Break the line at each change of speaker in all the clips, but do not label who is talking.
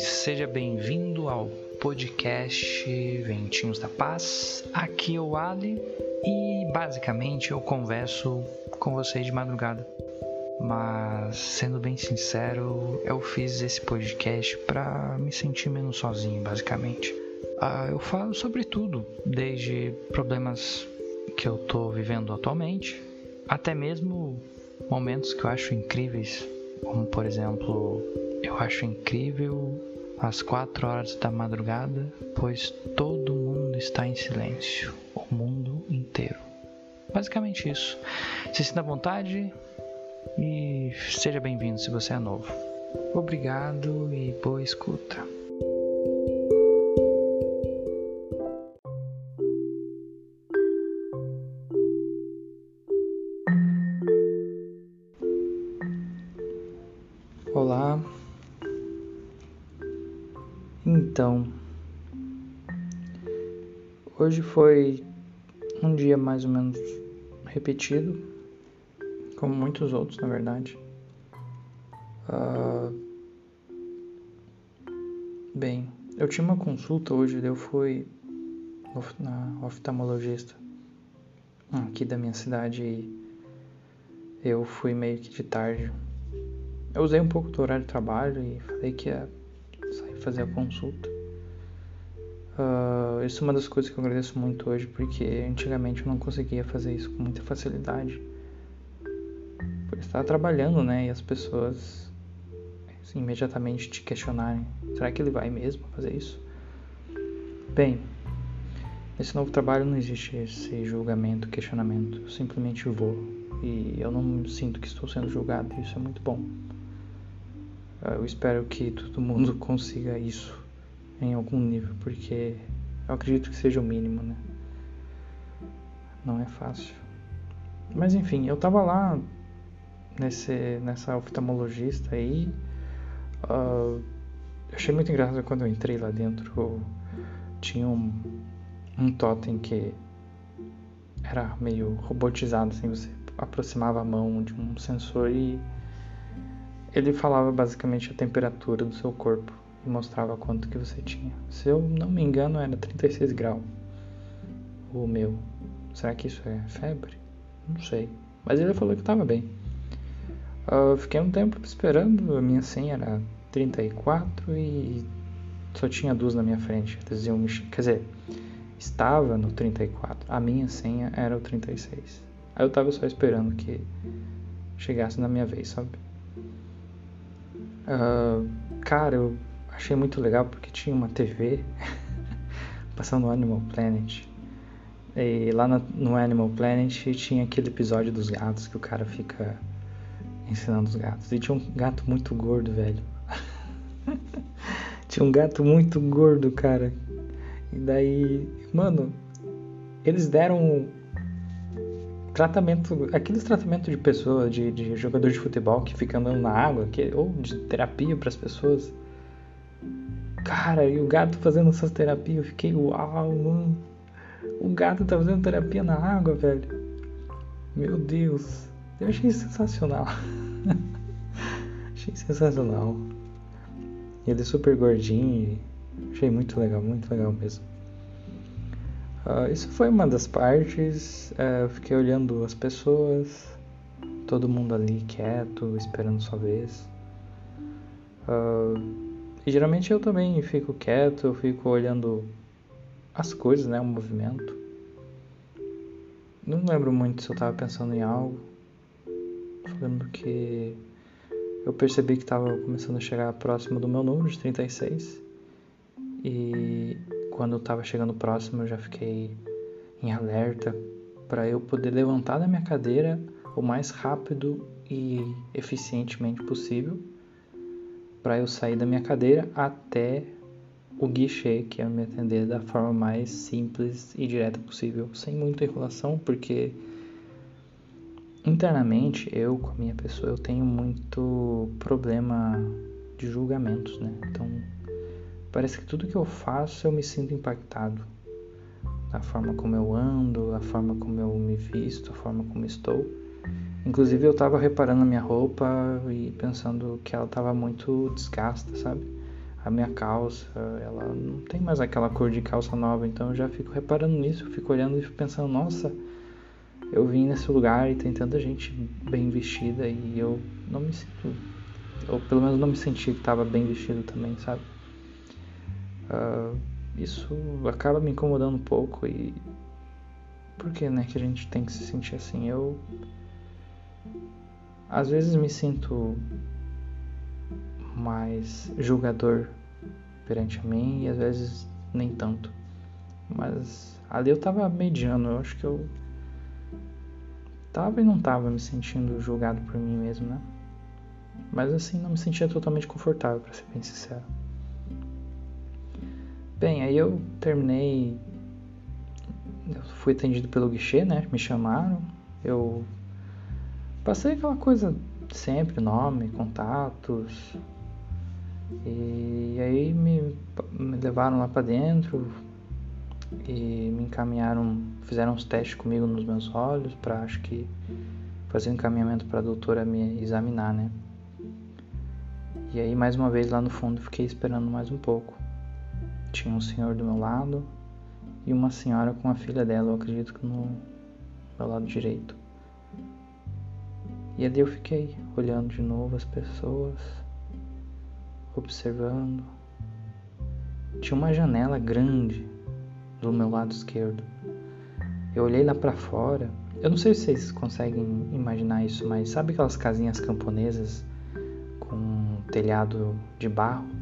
seja bem-vindo ao podcast Ventinhos da Paz. Aqui é o Ali e basicamente eu converso com vocês de madrugada. Mas sendo bem sincero, eu fiz esse podcast para me sentir menos sozinho, basicamente. Ah, eu falo sobre tudo, desde problemas que eu tô vivendo atualmente, até mesmo momentos que eu acho incríveis, como por exemplo, eu acho incrível às quatro horas da madrugada, pois todo mundo está em silêncio, o mundo inteiro. Basicamente isso. Se sinta à vontade e seja bem-vindo se você é novo. Obrigado e boa escuta. Olá. Então, hoje foi um dia mais ou menos repetido, como muitos outros, na verdade. Uh, bem, eu tinha uma consulta hoje, eu fui na oftalmologista aqui da minha cidade e eu fui meio que de tarde eu usei um pouco do horário de trabalho e falei que ia fazer a consulta. Uh, isso é uma das coisas que eu agradeço muito hoje, porque antigamente eu não conseguia fazer isso com muita facilidade. Por estar trabalhando, né? E as pessoas assim, imediatamente te questionarem: será que ele vai mesmo fazer isso? Bem, nesse novo trabalho não existe esse julgamento, questionamento. Eu simplesmente vou. E eu não sinto que estou sendo julgado, isso é muito bom. Eu espero que todo mundo consiga isso em algum nível, porque eu acredito que seja o mínimo, né? Não é fácil. Mas enfim, eu tava lá nesse, nessa oftalmologista aí. Uh, achei muito engraçado quando eu entrei lá dentro. Tinha um, um totem que era meio robotizado, assim, você aproximava a mão de um sensor e ele falava basicamente a temperatura do seu corpo e mostrava quanto que você tinha. Se eu não me engano, era 36 graus. O meu. Será que isso é febre? Não sei. Mas ele falou que estava bem. Eu fiquei um tempo esperando, a minha senha era 34 e só tinha duas na minha frente. Quer dizer, estava no 34. A minha senha era o 36. Aí eu tava só esperando que chegasse na minha vez, sabe? Uh, cara, eu achei muito legal porque tinha uma TV passando Animal Planet. E lá no, no Animal Planet tinha aquele episódio dos gatos que o cara fica ensinando os gatos. E tinha um gato muito gordo, velho. tinha um gato muito gordo, cara. E daí, mano, eles deram tratamento, aqueles tratamentos de pessoa, de, de jogador de futebol que fica andando na água, que, ou de terapia para as pessoas. Cara, e o gato fazendo essas terapias, eu fiquei, uau, mano. O gato tá fazendo terapia na água, velho. Meu Deus. Eu achei sensacional. achei sensacional. Ele é super gordinho. Achei muito legal, muito legal mesmo. Uh, isso foi uma das partes. Uh, eu fiquei olhando as pessoas, todo mundo ali quieto, esperando sua vez. Uh, e geralmente eu também fico quieto, eu fico olhando as coisas, né, o movimento. Não lembro muito se eu estava pensando em algo. Lembro que eu percebi que estava começando a chegar próximo do meu número de 36. E quando estava chegando próximo, eu já fiquei em alerta para eu poder levantar da minha cadeira o mais rápido e eficientemente possível, para eu sair da minha cadeira até o guichê, que é me atender da forma mais simples e direta possível, sem muita enrolação, porque internamente eu com a minha pessoa eu tenho muito problema de julgamentos, né? Então Parece que tudo que eu faço eu me sinto impactado. A forma como eu ando, a forma como eu me visto, a forma como estou. Inclusive eu estava reparando a minha roupa e pensando que ela estava muito desgasta, sabe? a minha calça, ela não tem mais aquela cor de calça nova, então eu já fico reparando nisso, fico olhando e fico pensando, nossa, eu vim nesse lugar e tem tanta gente bem vestida e eu não me sinto, ou pelo menos não me senti que estava bem vestido também, sabe? Uh, isso acaba me incomodando um pouco e por que, né, que a gente tem que se sentir assim? Eu às vezes me sinto mais julgador perante a mim e às vezes nem tanto. Mas ali eu tava mediano, eu acho que eu tava e não tava me sentindo julgado por mim mesmo, né? Mas assim, não me sentia totalmente confortável, para ser bem sincero. Bem, aí eu terminei. Eu fui atendido pelo guichê, né? Me chamaram. Eu passei aquela coisa sempre, nome, contatos, e aí me, me levaram lá para dentro e me encaminharam, fizeram uns testes comigo nos meus olhos para acho que fazer um encaminhamento para a doutora me examinar, né? E aí mais uma vez lá no fundo fiquei esperando mais um pouco. Tinha um senhor do meu lado e uma senhora com a filha dela, eu acredito que no meu lado direito. E ali eu fiquei olhando de novo as pessoas observando. Tinha uma janela grande do meu lado esquerdo. Eu olhei lá para fora. Eu não sei se vocês conseguem imaginar isso, mas sabe aquelas casinhas camponesas com telhado de barro?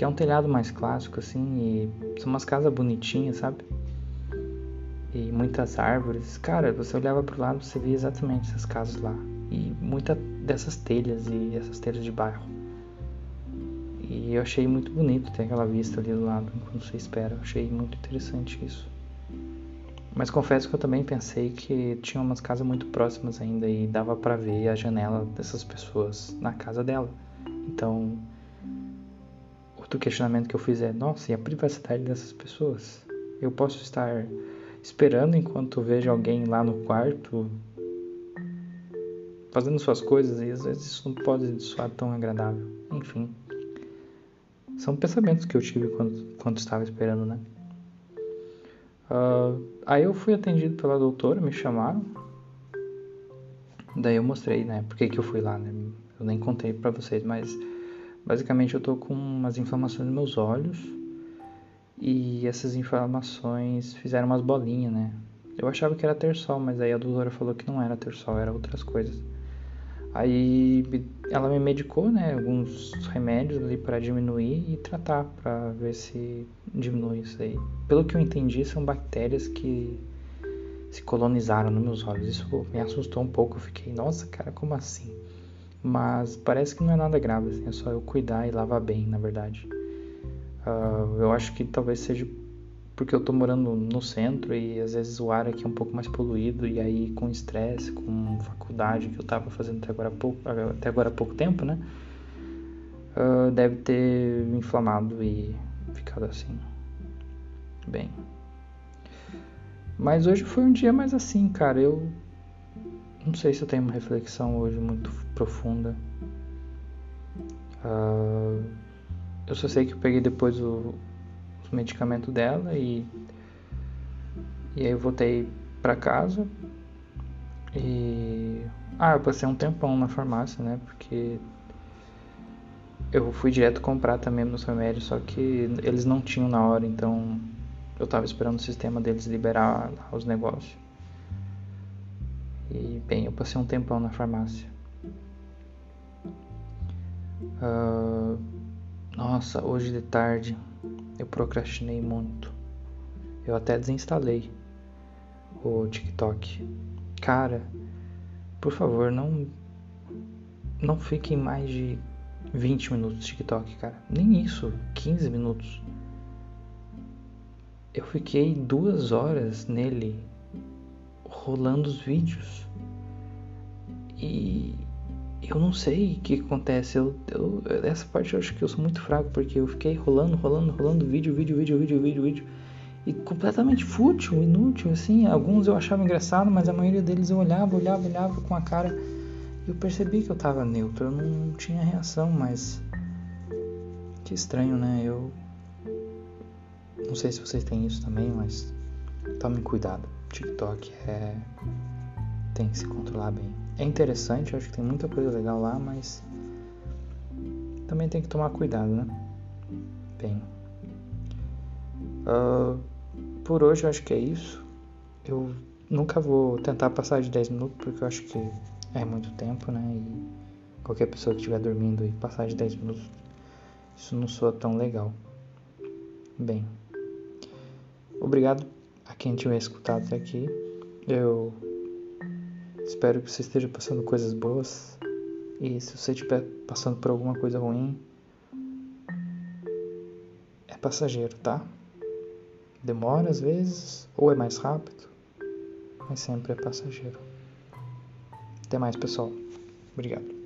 Que é um telhado mais clássico assim e são umas casas bonitinhas, sabe? E muitas árvores. Cara, você olhava pro lado, você via exatamente essas casas lá. E muitas dessas telhas e essas telhas de barro. E eu achei muito bonito ter aquela vista ali do lado, quando você espera. Eu achei muito interessante isso. Mas confesso que eu também pensei que tinha umas casas muito próximas ainda e dava para ver a janela dessas pessoas na casa dela. Então, outro questionamento que eu fiz é: nossa, e a privacidade dessas pessoas? Eu posso estar esperando enquanto vejo alguém lá no quarto fazendo suas coisas e às vezes isso não pode soar tão agradável. Enfim. São pensamentos que eu tive quando, quando estava esperando, né? Uh, aí eu fui atendido pela doutora, me chamaram. Daí eu mostrei, né? Por que, que eu fui lá, né? Eu nem contei pra vocês, mas basicamente eu tô com umas inflamações nos meus olhos. E essas inflamações fizeram umas bolinhas, né? Eu achava que era terçol, mas aí a doutora falou que não era terçol, era outras coisas. Aí ela me medicou, né, alguns remédios ali para diminuir e tratar para ver se diminui isso aí. Pelo que eu entendi, são bactérias que se colonizaram nos meus olhos. Isso me assustou um pouco. Eu fiquei, nossa, cara, como assim? Mas parece que não é nada grave, assim, é só eu cuidar e lavar bem, na verdade. Uh, eu acho que talvez seja porque eu tô morando no centro e às vezes o ar aqui é um pouco mais poluído e aí com estresse, com faculdade que eu tava fazendo até agora há pouco, até agora há pouco tempo, né? Uh, deve ter inflamado e ficado assim. Bem. Mas hoje foi um dia mais assim, cara. Eu não sei se eu tenho uma reflexão hoje muito profunda. Uh, eu só sei que eu peguei depois o, medicamento dela e e aí eu voltei para casa e ah, eu passei um tempão na farmácia, né? Porque eu fui direto comprar também nos remédios, só que eles não tinham na hora, então eu tava esperando o sistema deles liberar os negócios. E bem, eu passei um tempão na farmácia. Uh, nossa, hoje de tarde eu procrastinei muito. Eu até desinstalei o TikTok. Cara, por favor, não não fiquem mais de 20 minutos de TikTok, cara. Nem isso, 15 minutos. Eu fiquei duas horas nele rolando os vídeos. E eu não sei o que acontece. Eu, eu, essa parte eu acho que eu sou muito fraco, porque eu fiquei rolando, rolando, rolando vídeo, vídeo, vídeo, vídeo, vídeo, vídeo. E completamente fútil, inútil, assim. Alguns eu achava engraçado, mas a maioria deles eu olhava, olhava, olhava com a cara. E eu percebi que eu tava neutro, eu não tinha reação, mas. Que estranho, né? Eu não sei se vocês têm isso também, mas tomem cuidado. TikTok é tem que se controlar bem. É interessante, acho que tem muita coisa legal lá, mas também tem que tomar cuidado, né? Bem, uh, por hoje eu acho que é isso. Eu nunca vou tentar passar de 10 minutos porque eu acho que é muito tempo, né? E qualquer pessoa que estiver dormindo e passar de 10 minutos, isso não soa tão legal. Bem, obrigado a quem tiver escutado até aqui. Eu espero que você esteja passando coisas boas. E se você estiver passando por alguma coisa ruim, é passageiro, tá? Demora às vezes, ou é mais rápido, mas sempre é passageiro. Até mais, pessoal. Obrigado.